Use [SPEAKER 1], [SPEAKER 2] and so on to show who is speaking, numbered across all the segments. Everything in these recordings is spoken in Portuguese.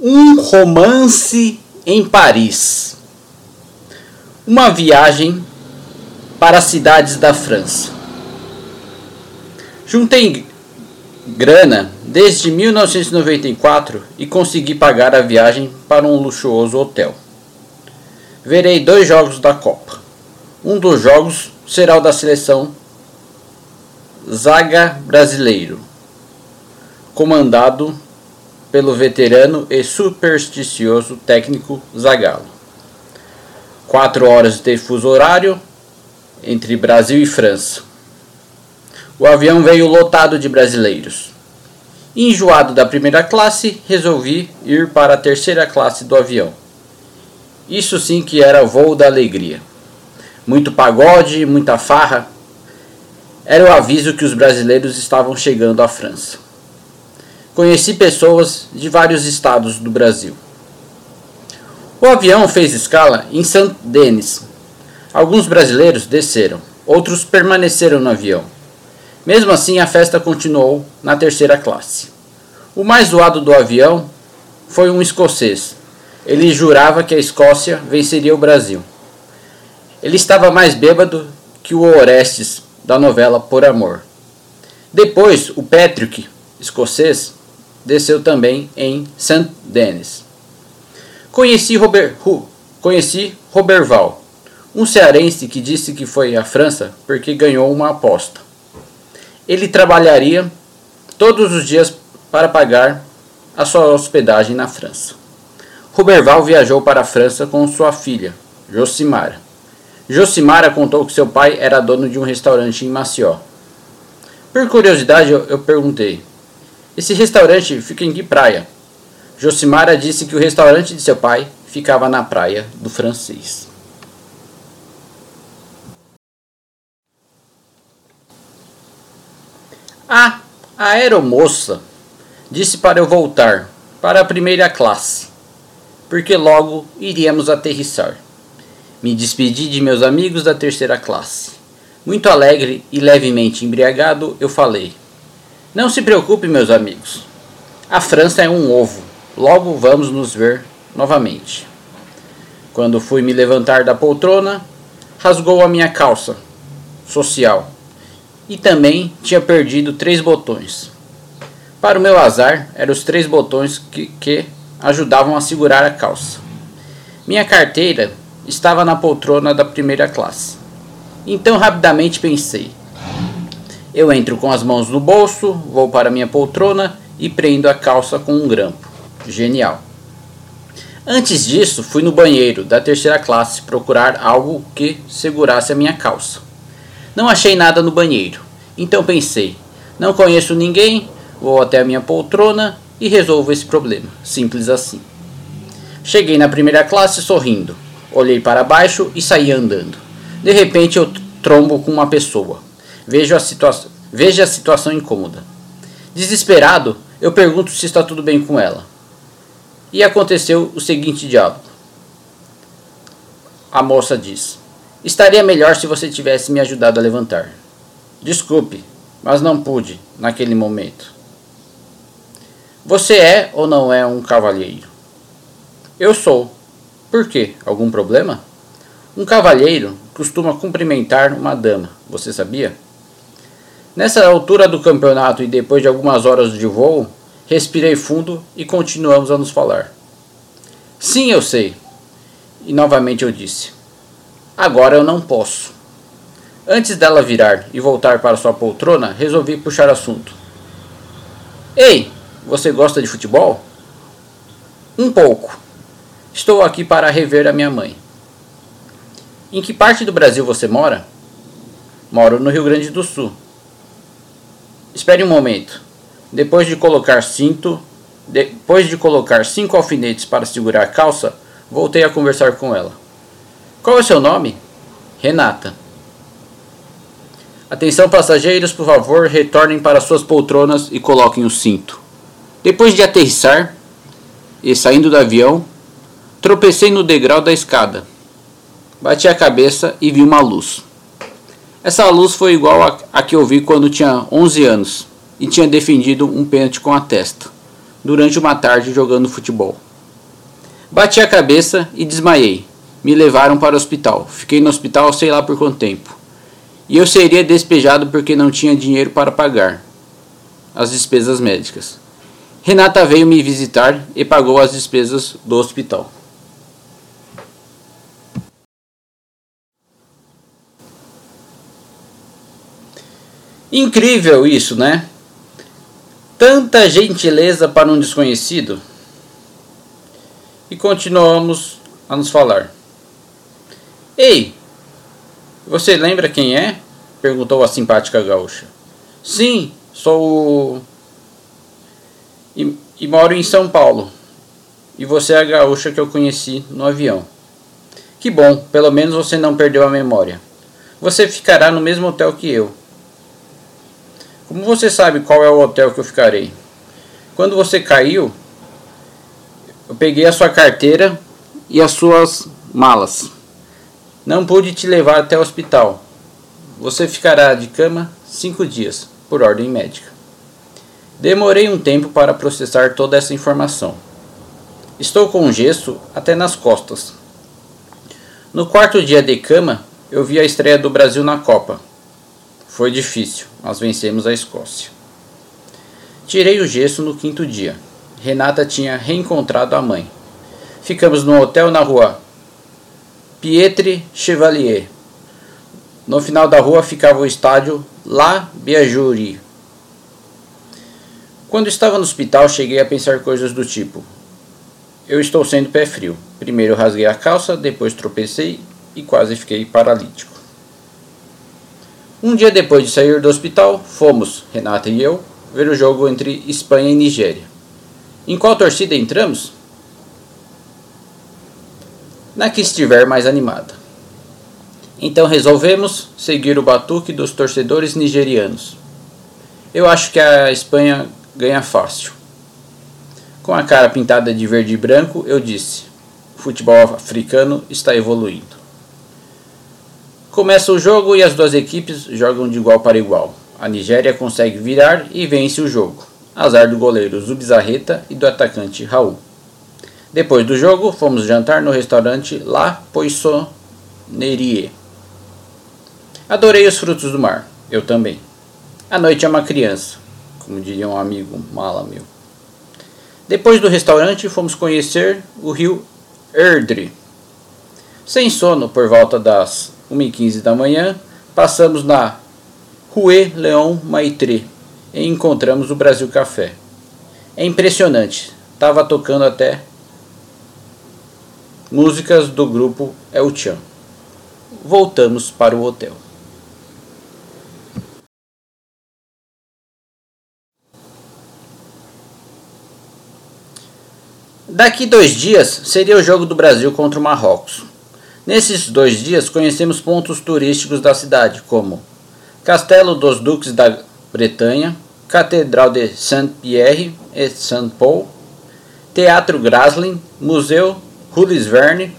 [SPEAKER 1] Um romance em Paris. Uma viagem para as cidades da França. Juntei grana desde 1994 e consegui pagar a viagem para um luxuoso hotel. Verei dois jogos da Copa. Um dos jogos será o da seleção Zaga Brasileiro, comandado pelo veterano e supersticioso técnico Zagallo. Quatro horas de fuso horário entre Brasil e França. O avião veio lotado de brasileiros. Enjoado da primeira classe, resolvi ir para a terceira classe do avião. Isso sim que era voo da alegria. Muito pagode, muita farra. Era o aviso que os brasileiros estavam chegando à França. Conheci pessoas de vários estados do Brasil. O avião fez escala em Saint-Denis. Alguns brasileiros desceram, outros permaneceram no avião. Mesmo assim, a festa continuou na terceira classe. O mais zoado do avião foi um escocês. Ele jurava que a Escócia venceria o Brasil. Ele estava mais bêbado que o Orestes da novela Por Amor. Depois, o Patrick, escocês, desceu também em St. Denis. Conheci, Robert, conheci Roberval, um cearense que disse que foi à França porque ganhou uma aposta. Ele trabalharia todos os dias para pagar a sua hospedagem na França. Roberval viajou para a França com sua filha, Josimara. Josimara contou que seu pai era dono de um restaurante em Maceió. Por curiosidade, eu perguntei: esse restaurante fica em que praia? Josimara disse que o restaurante de seu pai ficava na praia do francês. A aeromoça disse para eu voltar para a primeira classe, porque logo iríamos aterrissar. Me despedi de meus amigos da terceira classe. Muito alegre e levemente embriagado, eu falei: não se preocupe, meus amigos. A França é um ovo. Logo vamos nos ver novamente. Quando fui me levantar da poltrona, rasgou a minha calça social e também tinha perdido três botões. Para o meu azar, eram os três botões que, que ajudavam a segurar a calça. Minha carteira estava na poltrona da primeira classe. Então rapidamente pensei: eu entro com as mãos no bolso, vou para minha poltrona e prendo a calça com um grampo. Genial. Antes disso, fui no banheiro da terceira classe procurar algo que segurasse a minha calça. Não achei nada no banheiro, então pensei: não conheço ninguém, vou até a minha poltrona e resolvo esse problema. Simples assim. Cheguei na primeira classe sorrindo, olhei para baixo e saí andando. De repente eu trombo com uma pessoa. Vejo a, situa veja a situação incômoda. Desesperado, eu pergunto se está tudo bem com ela. E aconteceu o seguinte diálogo. A moça diz: Estaria melhor se você tivesse me ajudado a levantar. Desculpe, mas não pude naquele momento. Você é ou não é um cavalheiro? Eu sou. Por quê? Algum problema? Um cavalheiro costuma cumprimentar uma dama, você sabia? Nessa altura do campeonato e depois de algumas horas de voo, respirei fundo e continuamos a nos falar. Sim, eu sei. E novamente eu disse: Agora eu não posso. Antes dela virar e voltar para sua poltrona, resolvi puxar assunto. Ei, você gosta de futebol? Um pouco. Estou aqui para rever a minha mãe. Em que parte do Brasil você mora? Moro no Rio Grande do Sul. Espere um momento. Depois de colocar cinto, depois de colocar cinco alfinetes para segurar a calça, voltei a conversar com ela. Qual é seu nome? Renata. Atenção passageiros, por favor, retornem para suas poltronas e coloquem o cinto. Depois de aterrissar e saindo do avião, tropecei no degrau da escada. Bati a cabeça e vi uma luz. Essa luz foi igual a que eu vi quando tinha 11 anos e tinha defendido um pênalti com a testa. durante uma tarde jogando futebol. Bati a cabeça e desmaiei. Me levaram para o hospital. Fiquei no hospital sei lá por quanto tempo. E eu seria despejado porque não tinha dinheiro para pagar as despesas médicas. Renata veio me visitar e pagou as despesas do hospital. Incrível isso, né? Tanta gentileza para um desconhecido. E continuamos a nos falar. Ei, você lembra quem é? perguntou a simpática gaúcha. Sim, sou. E, e moro em São Paulo. E você é a gaúcha que eu conheci no avião. Que bom, pelo menos você não perdeu a memória. Você ficará no mesmo hotel que eu. Como você sabe qual é o hotel que eu ficarei? Quando você caiu, eu peguei a sua carteira e as suas malas. Não pude te levar até o hospital. Você ficará de cama cinco dias, por ordem médica. Demorei um tempo para processar toda essa informação. Estou com gesso até nas costas. No quarto dia de cama, eu vi a estreia do Brasil na Copa. Foi difícil, mas vencemos a Escócia. Tirei o gesso no quinto dia. Renata tinha reencontrado a mãe. Ficamos num hotel na rua Pietre Chevalier. No final da rua ficava o estádio La Biajurie. Quando estava no hospital, cheguei a pensar coisas do tipo: Eu estou sendo pé frio. Primeiro rasguei a calça, depois tropecei e quase fiquei paralítico. Um dia depois de sair do hospital, fomos, Renata e eu, ver o jogo entre Espanha e Nigéria. Em qual torcida entramos? Na que estiver mais animada. Então resolvemos seguir o batuque dos torcedores nigerianos. Eu acho que a Espanha ganha fácil. Com a cara pintada de verde e branco, eu disse: o futebol africano está evoluindo. Começa o jogo e as duas equipes jogam de igual para igual. A Nigéria consegue virar e vence o jogo. Azar do goleiro Zubizarreta e do atacante Raul. Depois do jogo, fomos jantar no restaurante La Poissonnerie. Adorei os frutos do mar. Eu também. A noite é uma criança, como diria um amigo mala meu. Depois do restaurante, fomos conhecer o rio Erdre. Sem sono por volta das 1h15 da manhã, passamos na Rue Leon Maitre e encontramos o Brasil Café. É impressionante, estava tocando até músicas do grupo El Chan. Voltamos para o hotel. Daqui dois dias seria o jogo do Brasil contra o Marrocos. Nesses dois dias conhecemos pontos turísticos da cidade, como Castelo dos Duques da Bretanha, Catedral de Saint-Pierre et Saint-Paul, Teatro Graslin, Museu Jules Verne,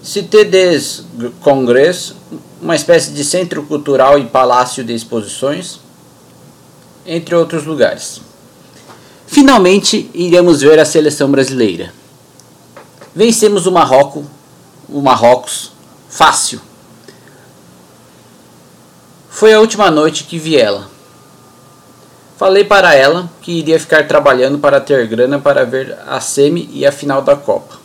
[SPEAKER 1] Cité des Congrès, uma espécie de centro cultural e palácio de exposições, entre outros lugares. Finalmente, iremos ver a seleção brasileira. Vencemos o Marrocos o Marrocos fácil. Foi a última noite que vi ela. Falei para ela que iria ficar trabalhando para ter grana para ver a semi e a final da Copa.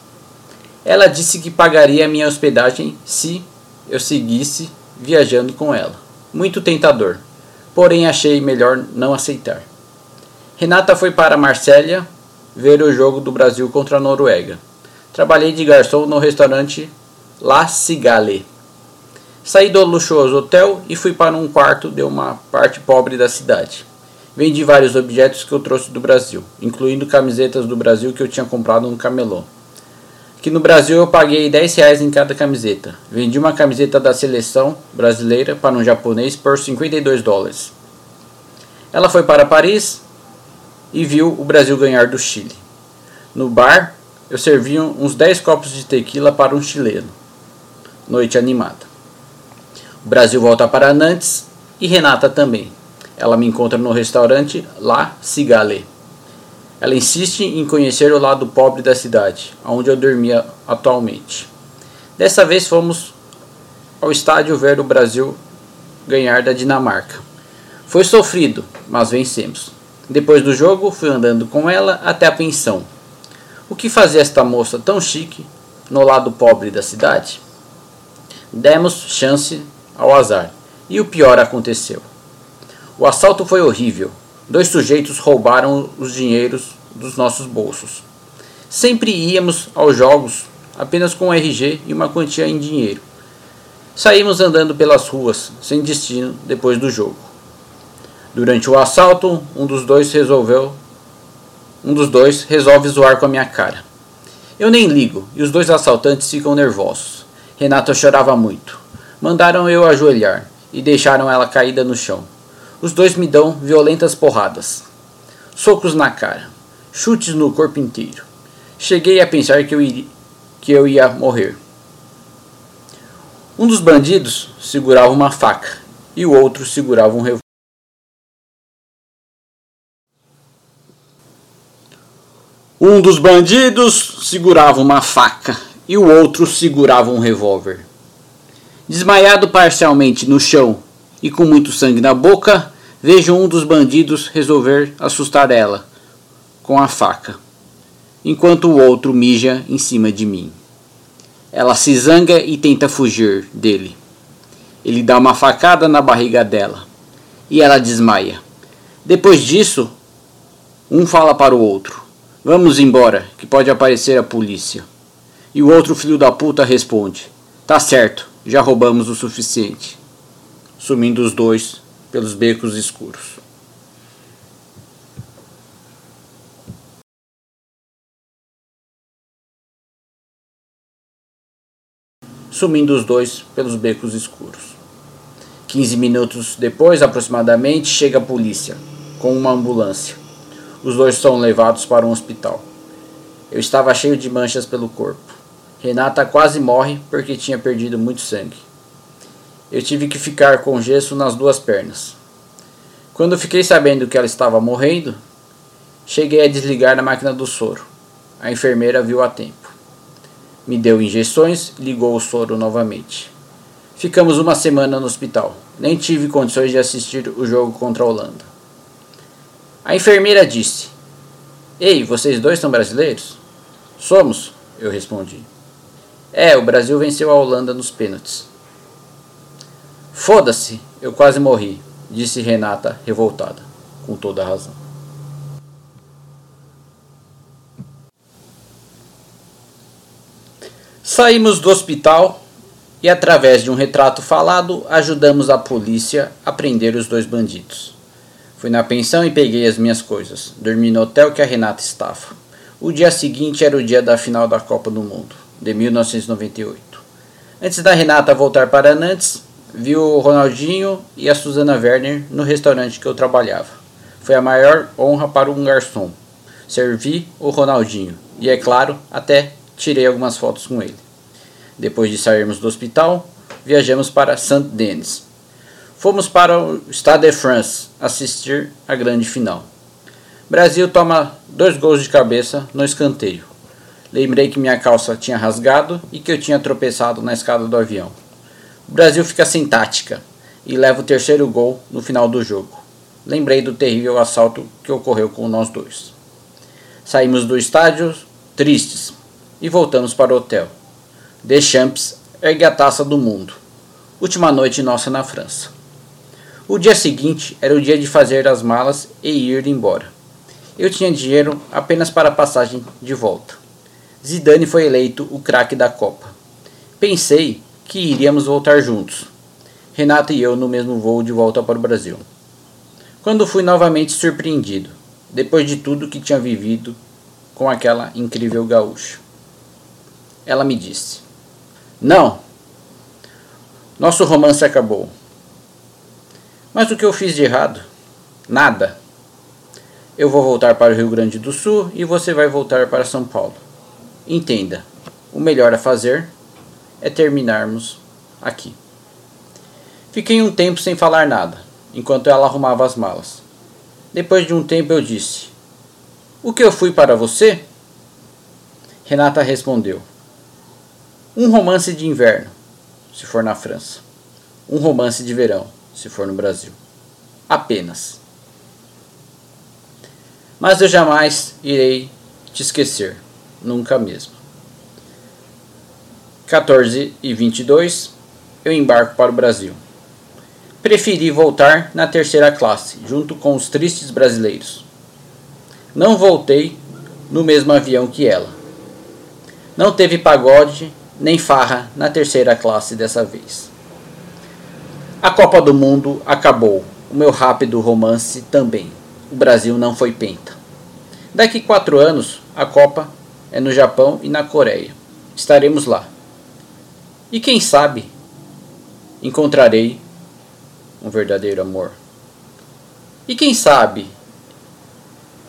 [SPEAKER 1] Ela disse que pagaria a minha hospedagem se eu seguisse viajando com ela. Muito tentador, porém achei melhor não aceitar. Renata foi para Marsella ver o jogo do Brasil contra a Noruega. Trabalhei de garçom no restaurante La Cigale. Saí do luxuoso hotel e fui para um quarto de uma parte pobre da cidade. Vendi vários objetos que eu trouxe do Brasil, incluindo camisetas do Brasil que eu tinha comprado no camelô. Que no Brasil eu paguei 10 reais em cada camiseta. Vendi uma camiseta da seleção brasileira para um japonês por 52 dólares. Ela foi para Paris e viu o Brasil ganhar do Chile. No bar, eu servi uns 10 copos de tequila para um chileno. Noite animada. O Brasil volta para Nantes e Renata também. Ela me encontra no restaurante La Cigale. Ela insiste em conhecer o lado pobre da cidade, onde eu dormia atualmente. Dessa vez fomos ao estádio ver o Brasil ganhar da Dinamarca. Foi sofrido, mas vencemos. Depois do jogo, fui andando com ela até a pensão. O que fazia esta moça tão chique no lado pobre da cidade? Demos chance ao azar, e o pior aconteceu. O assalto foi horrível. Dois sujeitos roubaram os dinheiros dos nossos bolsos. Sempre íamos aos jogos apenas com um RG e uma quantia em dinheiro. Saímos andando pelas ruas, sem destino, depois do jogo. Durante o assalto, um dos dois resolveu. Um dos dois resolve zoar com a minha cara. Eu nem ligo, e os dois assaltantes ficam nervosos. Renata chorava muito. Mandaram eu ajoelhar e deixaram ela caída no chão. Os dois me dão violentas porradas. Socos na cara, chutes no corpo inteiro. Cheguei a pensar que eu, iria, que eu ia morrer. Um dos bandidos segurava uma faca e o outro segurava um revólver. Um dos bandidos segurava uma faca e o outro segurava um revólver. Desmaiado parcialmente no chão e com muito sangue na boca, vejo um dos bandidos resolver assustar ela com a faca, enquanto o outro mija em cima de mim. Ela se zanga e tenta fugir dele. Ele dá uma facada na barriga dela e ela desmaia. Depois disso, um fala para o outro: Vamos embora, que pode aparecer a polícia. E o outro filho da puta responde: Tá certo, já roubamos o suficiente. Sumindo os dois pelos becos escuros. sumindo os dois pelos becos escuros. Quinze minutos depois, aproximadamente, chega a polícia, com uma ambulância. Os dois são levados para um hospital. Eu estava cheio de manchas pelo corpo. Renata quase morre porque tinha perdido muito sangue. Eu tive que ficar com gesso nas duas pernas. Quando fiquei sabendo que ela estava morrendo, cheguei a desligar a máquina do soro. A enfermeira viu a tempo. Me deu injeções ligou o soro novamente. Ficamos uma semana no hospital. Nem tive condições de assistir o jogo contra a Holanda. A enfermeira disse: Ei, vocês dois são brasileiros? Somos, eu respondi. É, o Brasil venceu a Holanda nos pênaltis. Foda-se, eu quase morri, disse Renata, revoltada, com toda a razão. Saímos do hospital e, através de um retrato falado, ajudamos a polícia a prender os dois bandidos. Fui na pensão e peguei as minhas coisas. Dormi no hotel que a Renata estava. O dia seguinte era o dia da final da Copa do Mundo, de 1998. Antes da Renata voltar para Nantes, vi o Ronaldinho e a Susana Werner no restaurante que eu trabalhava. Foi a maior honra para um garçom. Servi o Ronaldinho e, é claro, até tirei algumas fotos com ele. Depois de sairmos do hospital, viajamos para Saint-Denis. Fomos para o Stade de France assistir a grande final. Brasil toma dois gols de cabeça no escanteio. Lembrei que minha calça tinha rasgado e que eu tinha tropeçado na escada do avião. O Brasil fica sem tática e leva o terceiro gol no final do jogo. Lembrei do terrível assalto que ocorreu com nós dois. Saímos do estádio tristes, e voltamos para o hotel. Deschamps ergue a taça do mundo. Última noite nossa na França. O dia seguinte era o dia de fazer as malas e ir embora. Eu tinha dinheiro apenas para a passagem de volta. Zidane foi eleito o craque da Copa. Pensei que iríamos voltar juntos. Renata e eu no mesmo voo de volta para o Brasil. Quando fui novamente surpreendido, depois de tudo que tinha vivido com aquela incrível gaúcha ela me disse: Não, nosso romance acabou. Mas o que eu fiz de errado? Nada. Eu vou voltar para o Rio Grande do Sul e você vai voltar para São Paulo. Entenda, o melhor a fazer é terminarmos aqui. Fiquei um tempo sem falar nada, enquanto ela arrumava as malas. Depois de um tempo eu disse: O que eu fui para você? Renata respondeu: Um romance de inverno, se for na França. Um romance de verão, se for no Brasil. Apenas. Mas eu jamais irei te esquecer, nunca mesmo. 14 e 22, eu embarco para o Brasil. Preferi voltar na terceira classe, junto com os tristes brasileiros. Não voltei no mesmo avião que ela. Não teve pagode nem farra na terceira classe dessa vez. A Copa do Mundo acabou, o meu rápido romance também. O Brasil não foi penta. Daqui quatro anos, a Copa é no Japão e na Coreia. Estaremos lá. E quem sabe encontrarei um verdadeiro amor. E quem sabe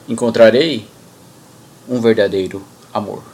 [SPEAKER 1] encontrarei um verdadeiro amor.